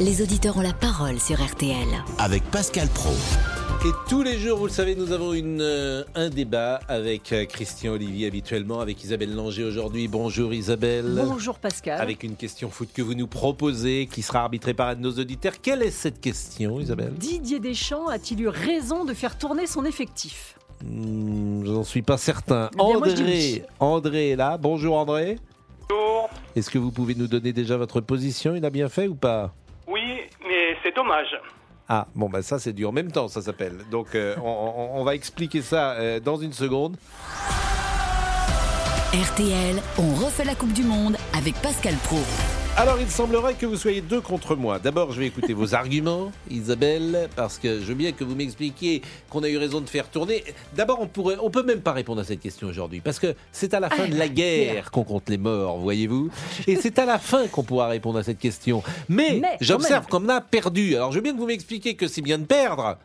les auditeurs ont la parole sur RTL. avec Pascal Pro. Et tous les jours, vous le savez, nous avons une, euh, un débat avec euh, Christian Olivier habituellement, avec Isabelle Langer aujourd'hui. Bonjour Isabelle. Bonjour Pascal. Avec une question foot que vous nous proposez, qui sera arbitrée par un de nos auditeurs. Quelle est cette question, Isabelle? Didier Deschamps a-t-il eu raison de faire tourner son effectif? Hmm, J'en suis pas certain. Eh bien, je André, oui. André est là. Bonjour André. Bonjour. Est-ce que vous pouvez nous donner déjà votre position? Il a bien fait ou pas? C'est dommage. Ah, bon, bah ça c'est du en même temps, ça s'appelle. Donc euh, on, on- on va expliquer ça euh, dans une seconde. RTL, on refait la Coupe du Monde avec Pascal Pro. Alors, il semblerait que vous soyez deux contre moi. D'abord, je vais écouter vos arguments, Isabelle, parce que je veux bien que vous m'expliquiez qu'on a eu raison de faire tourner. D'abord, on pourrait, on peut même pas répondre à cette question aujourd'hui, parce que c'est à la fin de la guerre qu'on compte les morts, voyez-vous. Et c'est à la fin qu'on pourra répondre à cette question. Mais, Mais, j'observe qu'on a perdu. Alors, je veux bien que vous m'expliquiez que c'est bien de perdre.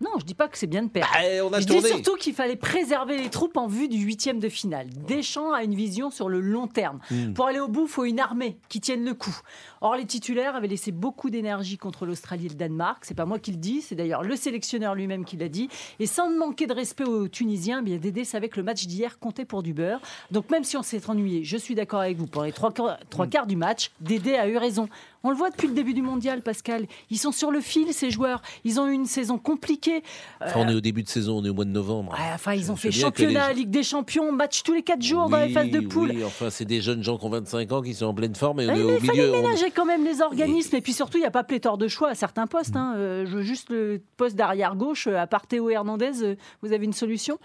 Non, je dis pas que c'est bien de perdre. Ah, on a je tourné. dis surtout qu'il fallait préserver les troupes en vue du huitième de finale. Deschamps a une vision sur le long terme. Hmm. Pour aller au bout, il faut une armée qui tienne le coup. Or, les titulaires avaient laissé beaucoup d'énergie contre l'Australie et le Danemark. C'est pas moi qui le dis, c'est d'ailleurs le sélectionneur lui-même qui l'a dit. Et sans manquer de respect aux Tunisiens, eh bien Dédé savait que le match d'hier comptait pour du beurre. Donc même si on s'est ennuyé, je suis d'accord avec vous pour les trois, quarts- trois quarts du match, Dédé a eu raison. On le voit depuis le début du mondial, Pascal. Ils sont sur le fil, ces joueurs. Ils ont eu une saison compliquée. Enfin, on est au début de saison, on est au mois de novembre. Ouais, enfin, ils ont fait que les- championnat, Ligue des Champions, match tous les 4 jours dans les phases de poule. Oui, enfin, c'est des jeunes gens qui ont 25 ans qui sont en pleine forme et on Ouais, est mais au fallait milieu. on- ménager quand même les organismes. Et puis surtout, il n'y a pas pléthore de choix à certains postes. hein. Euh, je veux juste le poste d'arrière gauche, euh, à part Théo Hernandez, euh, vous avez une solution?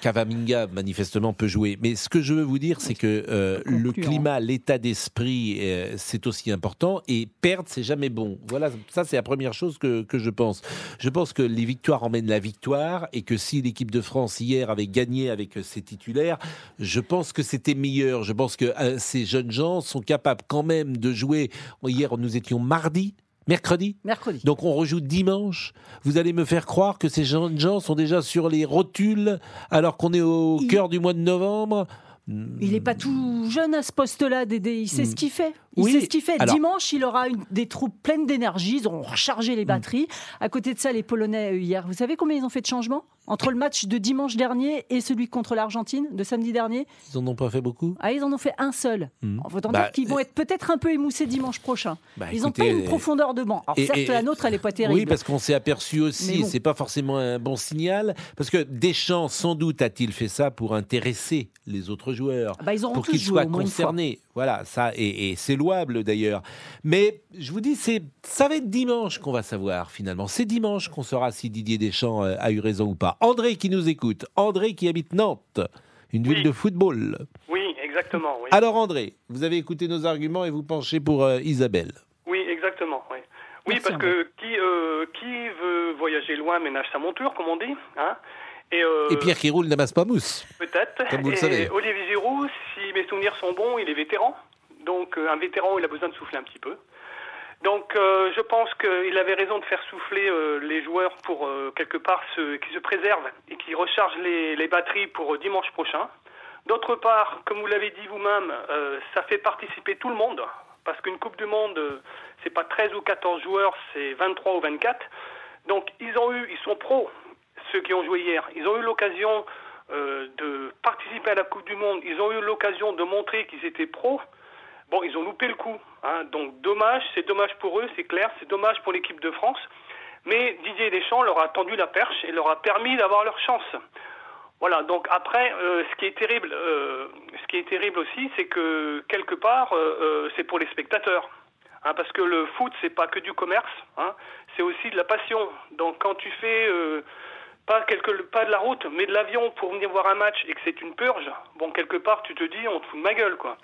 Cavaminga, manifestement, peut jouer. Mais ce que je veux vous dire, c'est que euh, le climat, l'état d'esprit, euh, c'est aussi important. Et perdre, c'est jamais bon. Voilà, ça, c'est la première chose que, que je pense. Je pense que les victoires emmènent la victoire et que si l'équipe de France, hier, avait gagné avec euh, ses titulaires, je pense que c'était meilleur. Je pense que euh, ces jeunes gens sont capables quand même de jouer. Hier, nous étions mardi, mercredi Mercredi. donc on rejoue dimanche. Vous allez me faire croire que ces jeunes gens sont déjà sur les rotules alors qu'on est au Il- cœur du mois de novembre. Il n'est pas tout jeune à ce poste-là, Dédé. Il sait ce qu'il fait. Il. Oui, sait ce qu'il fait. alors- Dimanche, il aura une- des troupes pleines d'énergie. Ils auront rechargé les batteries. À côté de ça, les Polonais, euh, hier, vous savez combien ils ont fait de changements Entre le match de dimanche dernier et celui contre l'Argentine de samedi dernier? Ils en ont pas fait beaucoup. Ah, ils en ont fait un seul. Hmm. En autant Bah, dire qu'ils vont être peut-être un peu émoussés dimanche prochain. Bah, ils n'ont pas une euh, profondeur de banc. Alors et- certes, et- la nôtre, elle n'est pas terrible. Oui, parce qu'on s'est aperçu aussi, bon. c'est pas forcément un bon signal, parce que Deschamps, sans doute, a-t-il fait ça pour intéresser les autres joueurs, Bah, ils auront pour tous qu'ils joué soient au moins une fois. concernés. Voilà, ça, et, et c'est louable d'ailleurs. Mais je vous dis, c'est, ça va être dimanche qu'on va savoir finalement. C'est dimanche qu'on saura si Didier Deschamps euh, a eu raison ou pas. André qui nous écoute, André qui habite Nantes, une ville de football. Oui, exactement. Oui, Alors André, vous avez écouté nos arguments et vous penchez pour euh, Isabelle. oui exactement. Oui, oui Merci, parce que qui, euh, qui veut voyager loin ménage sa monture, comme on dit. Hein et, euh, Et Pierre qui roule n'amasse pas mousse. Peut-être. comme vous le savez. Olivier Giroud, si mes souvenirs sont bons, il est vétéran. Donc euh, un vétéran, il a besoin de souffler un petit peu. Donc euh, je pense qu'il avait raison de faire souffler euh, les joueurs pour quelque part se, qui se préservent et qui rechargent les, les batteries pour dimanche prochain. D'autre part, comme vous l'avez dit vous-même, ça fait participer tout le monde. Parce qu'une Coupe du Monde, c'est pas 13 ou 14 joueurs, c'est 23 ou 24. Donc ils ont eu, ils sont pros, ceux qui ont joué hier. Ils ont eu l'occasion de participer à la Coupe du Monde. Ils ont eu l'occasion de montrer qu'ils étaient pros. Bon, ils ont loupé le coup. hein. Donc dommage, c'est dommage pour eux, c'est clair, c'est dommage pour l'équipe de France. Mais Didier Deschamps leur a tendu la perche et leur a permis d'avoir leur chance. Voilà. Donc après, euh, ce qui est terrible, euh, ce qui est terrible aussi, c'est que quelque part, euh, c'est pour les spectateurs. Hein, parce que le foot, c'est pas que du commerce, hein, c'est aussi de la passion. Donc quand tu fais pas, pas de la route, mais de l'avion pour venir voir un match et que c'est une purge, bon, quelque part, tu te dis, on te fout de ma gueule, quoi.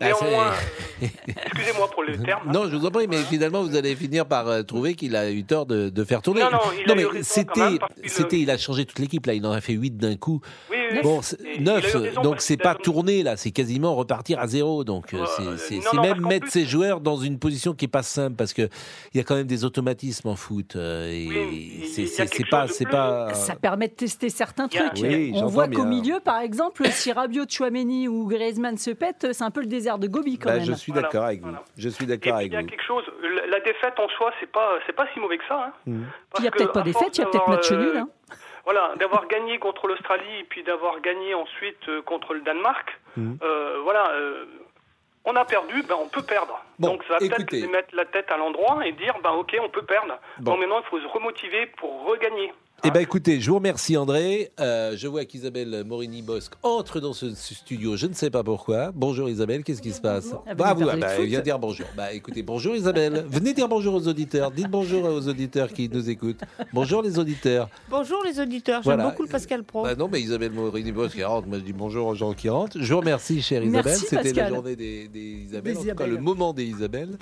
Néanmoins, excusez-moi pour le terme. hein. Non, je vous en prie, mais finalement, vous allez finir par euh, trouver qu'il a eu tort de, de faire tourner. Non, non, il a eu mais c'était, il a changé toute l'équipe. Là, il en a fait 8 d'un coup. Oui. Bon, c'est- Et il neuf, a eu raison, donc parce c'est pas tourné là, c'est quasiment repartir à zéro. Donc euh, c'est- euh, même mettre plus- ses joueurs dans une position qui est pas simple parce que il y a quand même des automatismes en foot euh, et Oui, c'est- pas c'est pas. Ça permet de tester certains trucs. Oui, On voit qu'au milieu, par exemple, si Rabiot, Chouameni ou Griezmann se pètent, c'est un peu le désert de Gobi quand Bah, même. je suis Voilà, d'accord avec vous. voilà. Je suis d'accord avec il y a vous. quelque chose, la, défaite en soi, c'est pas, c'est pas si mauvais que ça. Hein. Parce Il n'y a peut-être pas fêtes, il y a peut-être match euh, nul. hein. Voilà, d'avoir gagné contre l'Australie et puis d'avoir gagné ensuite euh, contre le Danemark, Mhm. euh, voilà, euh, on a perdu, ben on peut perdre. Bon, Donc ça va peut-être mettre la tête à l'endroit et dire, ben ok, on peut perdre. Bon. Bon, maintenant il faut se remotiver pour regagner. Eh Hein, ben écoutez, je vous remercie André. Euh, je vois qu'Isabelle Morini-Bosque entre dans ce studio, je ne sais pas pourquoi. Bonjour Isabelle, qu'est-ce qui se passe Ah ben, Bah, vous bah, vient dire bonjour. Bah écoutez, bonjour Isabelle. Venez dire bonjour aux auditeurs. Dites bonjour aux auditeurs qui nous écoutent. Bonjour les auditeurs. Bonjour les auditeurs, j'aime Voilà. beaucoup le Pascal Pro. Bah non, mais Isabelle Morini-Bosque qui rentre, m'a dit bonjour aux gens qui rentrent. Je vous remercie chère Isabelle. Merci, C'était la journée des, des Isabelles, Des en tout cas le moment des Isabelles.